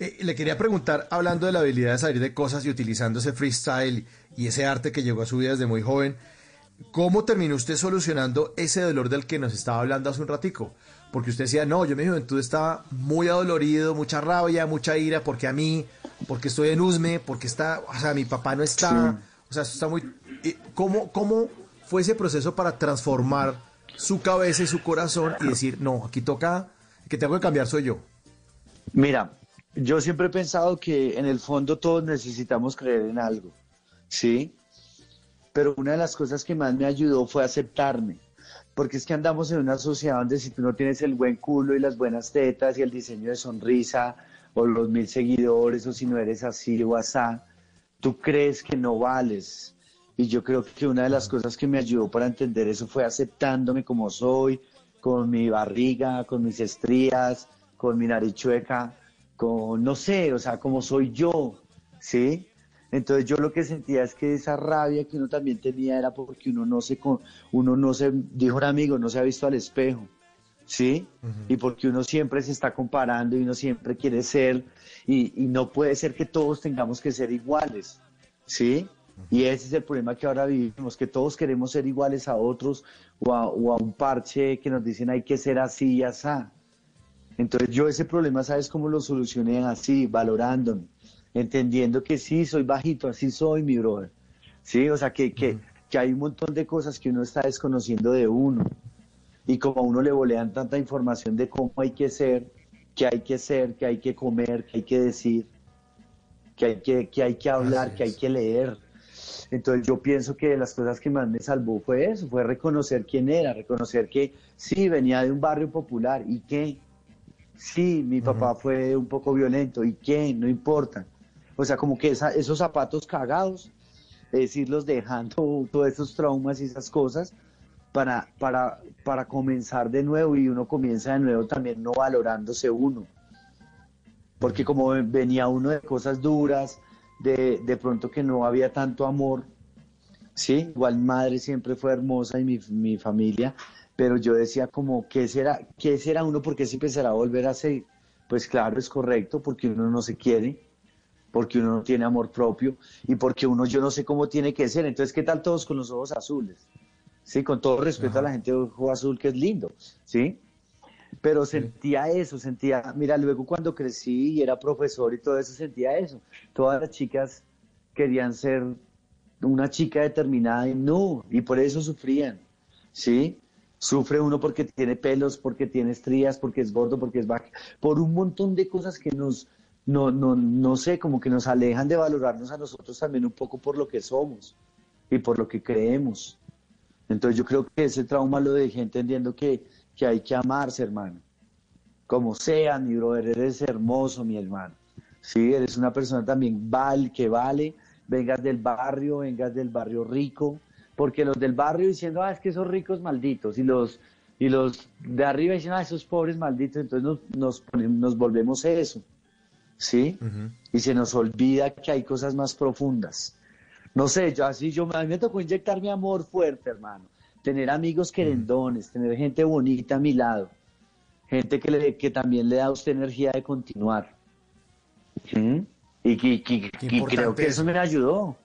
Eh, le quería preguntar, hablando de la habilidad de salir de cosas y utilizando ese freestyle y ese arte que llegó a su vida desde muy joven, ¿cómo terminó usted solucionando ese dolor del que nos estaba hablando hace un ratico? Porque usted decía, no, yo en mi juventud estaba muy adolorido, mucha rabia, mucha ira, porque a mí, porque estoy en Usme, porque está, o sea, mi papá no está, o sea, eso está muy... ¿Cómo, ¿Cómo fue ese proceso para transformar su cabeza y su corazón y decir, no, aquí toca, que tengo que cambiar soy yo? Mira, yo siempre he pensado que en el fondo todos necesitamos creer en algo, ¿sí? Pero una de las cosas que más me ayudó fue aceptarme, porque es que andamos en una sociedad donde si tú no tienes el buen culo y las buenas tetas y el diseño de sonrisa o los mil seguidores o si no eres así o asá, tú crees que no vales. Y yo creo que una de las cosas que me ayudó para entender eso fue aceptándome como soy, con mi barriga, con mis estrías, con mi nariz chueca, con, no sé, o sea, como soy yo, ¿sí? Entonces yo lo que sentía es que esa rabia que uno también tenía era porque uno no se, uno no se, dijo un amigo, no se ha visto al espejo, ¿sí? Y porque uno siempre se está comparando y uno siempre quiere ser, y, no puede ser que todos tengamos que ser iguales, ¿sí? Y ese es el problema que ahora vivimos, que todos queremos ser iguales a otros o a, o a un parche que nos dicen hay que ser así y así. Entonces yo ese problema, ¿sabes cómo lo solucioné? Así, valorándome, entendiendo que sí, soy bajito, así soy, mi brother. Sí, o sea, que, que, que hay un montón de cosas que uno está desconociendo de uno. Y como a uno le volean tanta información de cómo hay que ser, qué hay que ser, qué hay que comer, qué hay que decir, que hay que, que, hay que hablar, que hay que leer. Entonces yo pienso que de las cosas que más me salvó fue eso, fue reconocer quién era, reconocer que sí, venía de un barrio popular y que Sí, mi papá fue un poco violento. ¿Y qué? No importa. O sea, como que esos zapatos cagados, es irlos dejando todos esos traumas y esas cosas para, para, para comenzar de nuevo y uno comienza de nuevo también no valorándose uno. Porque como venía uno de cosas duras, de, de pronto que no había tanto amor, sí, igual madre siempre fue hermosa y mi, mi familia, pero yo decía como, ¿qué será, qué será uno? ¿Por qué se empezará a volver a ser? Pues claro, es correcto, porque uno no se quiere, porque uno no tiene amor propio y porque uno yo no sé cómo tiene que ser. Entonces, ¿qué tal todos con los ojos azules? Sí, con todo respeto a la gente de ojo azul, que es lindo, ¿sí? Pero sentía eso, sentía, mira, luego cuando crecí y era profesor y todo eso, sentía eso. Todas las chicas querían ser una chica determinada y no, y por eso sufrían, ¿sí? Sufre uno porque tiene pelos, porque tiene estrías, porque es gordo, porque es bajo, por un montón de cosas que nos, no, no, no sé, como que nos alejan de valorarnos a nosotros también un poco por lo que somos y por lo que creemos. Entonces yo creo que ese trauma lo dejé entendiendo que, que hay que amarse, hermano. Como sea, mi brother, eres hermoso, mi hermano. Sí, eres una persona también val, que vale, vengas del barrio, vengas del barrio rico, porque los del barrio diciendo, ah, es que esos ricos malditos, y los, y los de arriba diciendo, ah, esos pobres malditos, entonces nos, nos, volvemos eso, ¿sí? Y se nos olvida que hay cosas más profundas. No sé, yo así, yo, a mí me tocó inyectar mi amor fuerte, hermano. Tener amigos querendones, tener gente bonita a mi lado, gente que, le, que también le da a usted energía de continuar. Y, y creo que eso me ayudó.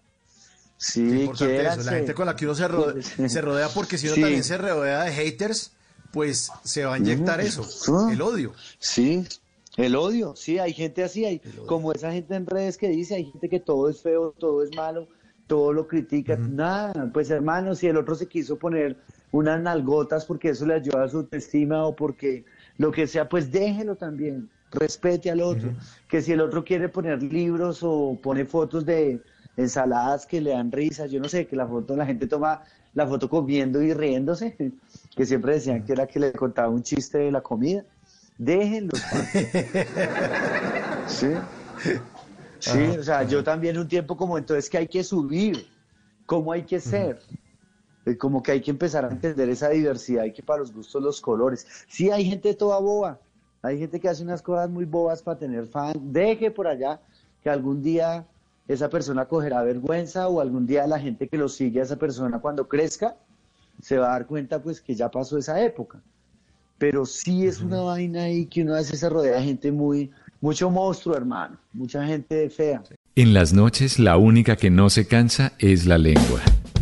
Sí, eso. La gente con la que uno se rodea, se rodea porque si uno también se rodea de haters, pues se va a inyectar eso, el odio. Sí, el odio, sí, hay gente así, hay como esa gente en redes que dice, hay gente que todo es feo, todo es malo, todo lo critica, nada, pues hermano, si el otro se quiso poner unas nalgotas porque eso le ayuda a su autoestima o porque lo que sea, pues déjelo también, respete al otro, que si el otro quiere poner libros o pone fotos de ensaladas que le dan risas, yo no sé, que la foto, la gente toma la foto comiendo y riéndose, que siempre decían que era que le contaba un chiste de la comida. Déjenlo. sí. Sí, o sea, yo también un tiempo como entonces que hay que subir, cómo hay que ser. Como que hay que empezar a entender esa diversidad y que para los gustos los colores. Sí, hay gente toda boba, hay gente que hace unas cosas muy bobas para tener fan. Deje por allá que algún día esa persona cogerá vergüenza o algún día la gente que lo sigue a esa persona cuando crezca se va a dar cuenta pues que ya pasó esa época. Pero sí es una vaina ahí que uno a veces se rodea de gente muy, mucho monstruo, hermano, mucha gente fea. En las noches la única que no se cansa es la lengua.